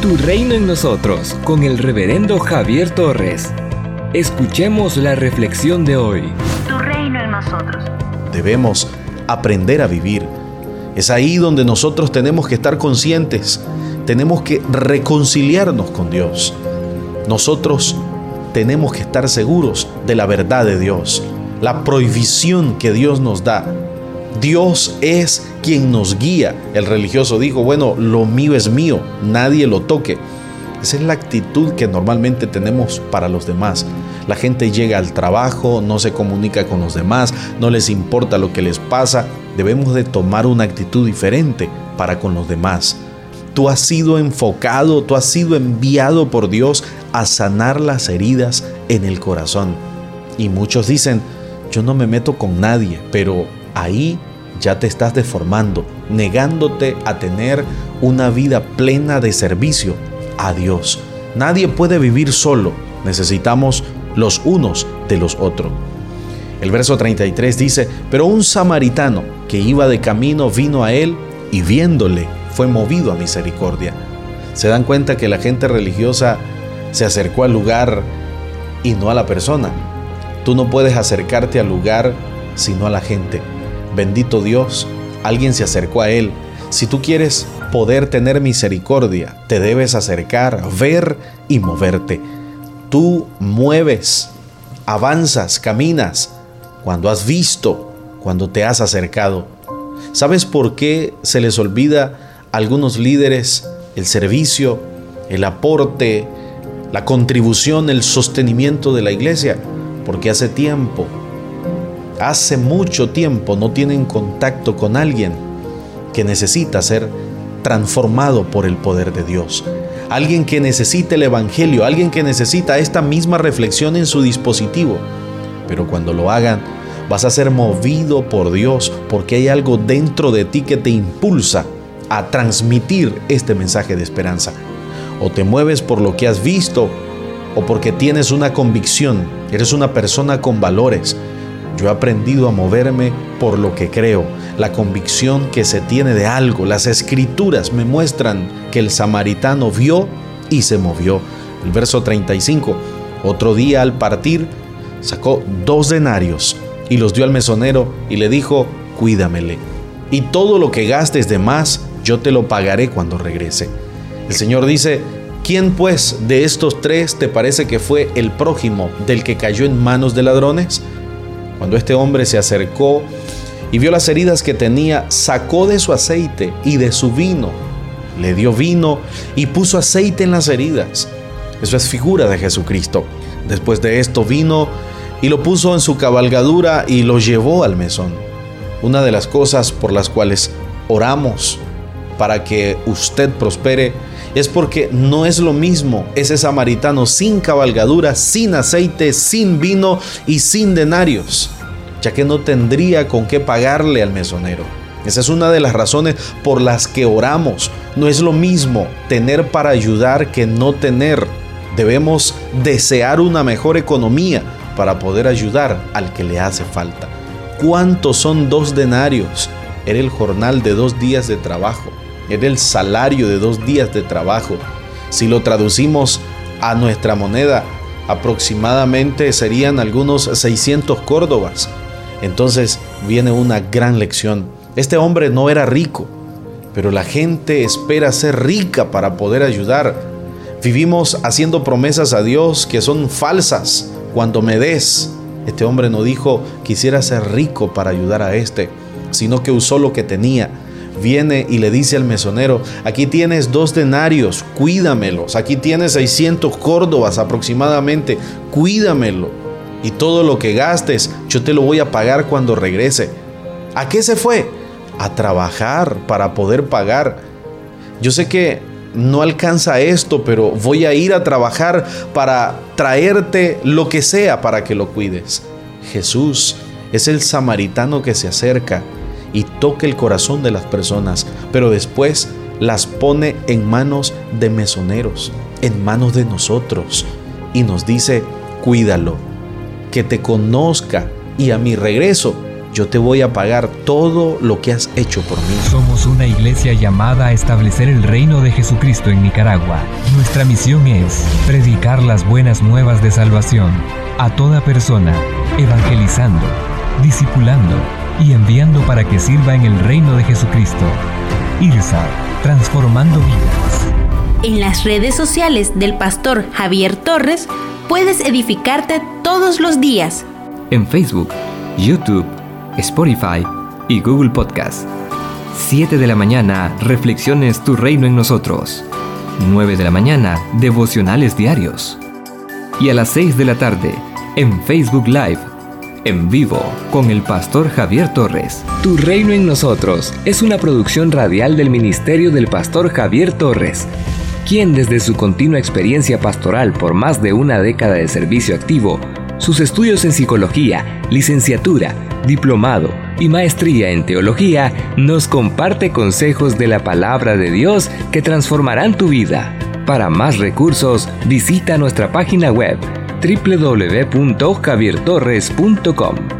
Tu reino en nosotros con el reverendo Javier Torres. Escuchemos la reflexión de hoy. Tu reino en nosotros. Debemos aprender a vivir. Es ahí donde nosotros tenemos que estar conscientes. Tenemos que reconciliarnos con Dios. Nosotros tenemos que estar seguros de la verdad de Dios, la prohibición que Dios nos da. Dios es quien nos guía. El religioso dijo, bueno, lo mío es mío, nadie lo toque. Esa es la actitud que normalmente tenemos para los demás. La gente llega al trabajo, no se comunica con los demás, no les importa lo que les pasa. Debemos de tomar una actitud diferente para con los demás. Tú has sido enfocado, tú has sido enviado por Dios a sanar las heridas en el corazón. Y muchos dicen, yo no me meto con nadie, pero ahí ya te estás deformando, negándote a tener una vida plena de servicio a Dios. Nadie puede vivir solo, necesitamos los unos de los otros. El verso 33 dice, pero un samaritano que iba de camino vino a él y viéndole fue movido a misericordia. Se dan cuenta que la gente religiosa se acercó al lugar y no a la persona. Tú no puedes acercarte al lugar sino a la gente. Bendito Dios, alguien se acercó a él. Si tú quieres poder tener misericordia, te debes acercar, ver y moverte. Tú mueves, avanzas, caminas cuando has visto, cuando te has acercado. ¿Sabes por qué se les olvida a algunos líderes el servicio, el aporte, la contribución, el sostenimiento de la iglesia? Porque hace tiempo, hace mucho tiempo no tienen contacto con alguien que necesita ser transformado por el poder de Dios. Alguien que necesita el Evangelio, alguien que necesita esta misma reflexión en su dispositivo. Pero cuando lo hagan, vas a ser movido por Dios porque hay algo dentro de ti que te impulsa a transmitir este mensaje de esperanza. O te mueves por lo que has visto o porque tienes una convicción, eres una persona con valores. Yo he aprendido a moverme por lo que creo, la convicción que se tiene de algo. Las escrituras me muestran que el samaritano vio y se movió. El verso 35. Otro día al partir sacó dos denarios y los dio al mesonero y le dijo, cuídamele. Y todo lo que gastes de más, yo te lo pagaré cuando regrese. El Señor dice, ¿quién pues de estos tres te parece que fue el prójimo del que cayó en manos de ladrones? Cuando este hombre se acercó y vio las heridas que tenía, sacó de su aceite y de su vino. Le dio vino y puso aceite en las heridas. Eso es figura de Jesucristo. Después de esto vino y lo puso en su cabalgadura y lo llevó al mesón. Una de las cosas por las cuales oramos para que usted prospere es porque no es lo mismo ese samaritano sin cabalgadura, sin aceite, sin vino y sin denarios, ya que no tendría con qué pagarle al mesonero. Esa es una de las razones por las que oramos. No es lo mismo tener para ayudar que no tener. Debemos desear una mejor economía para poder ayudar al que le hace falta. ¿Cuántos son dos denarios? Era el jornal de dos días de trabajo. Era el salario de dos días de trabajo. Si lo traducimos a nuestra moneda, aproximadamente serían algunos 600 córdobas. Entonces viene una gran lección. Este hombre no era rico, pero la gente espera ser rica para poder ayudar. Vivimos haciendo promesas a Dios que son falsas. Cuando me des, este hombre no dijo quisiera ser rico para ayudar a este, sino que usó lo que tenía viene y le dice al mesonero, aquí tienes dos denarios, cuídamelos, aquí tienes 600 córdobas aproximadamente, cuídamelo. Y todo lo que gastes, yo te lo voy a pagar cuando regrese. ¿A qué se fue? A trabajar para poder pagar. Yo sé que no alcanza esto, pero voy a ir a trabajar para traerte lo que sea para que lo cuides. Jesús es el samaritano que se acerca y toca el corazón de las personas, pero después las pone en manos de mesoneros, en manos de nosotros, y nos dice, cuídalo, que te conozca y a mi regreso yo te voy a pagar todo lo que has hecho por mí. Somos una iglesia llamada a establecer el reino de Jesucristo en Nicaragua. Nuestra misión es predicar las buenas nuevas de salvación a toda persona, evangelizando, discipulando y enviando para que sirva en el reino de Jesucristo. IRSA, transformando vidas. En las redes sociales del pastor Javier Torres puedes edificarte todos los días. En Facebook, YouTube, Spotify y Google Podcast. 7 de la mañana, Reflexiones Tu Reino en Nosotros. 9 de la mañana, Devocionales Diarios. Y a las 6 de la tarde, en Facebook Live, en vivo, con el pastor Javier Torres. Tu Reino en Nosotros es una producción radial del Ministerio del Pastor Javier Torres, quien desde su continua experiencia pastoral por más de una década de servicio activo, sus estudios en psicología, licenciatura, diplomado y maestría en teología, nos comparte consejos de la palabra de Dios que transformarán tu vida. Para más recursos, visita nuestra página web www.javiertorres.com.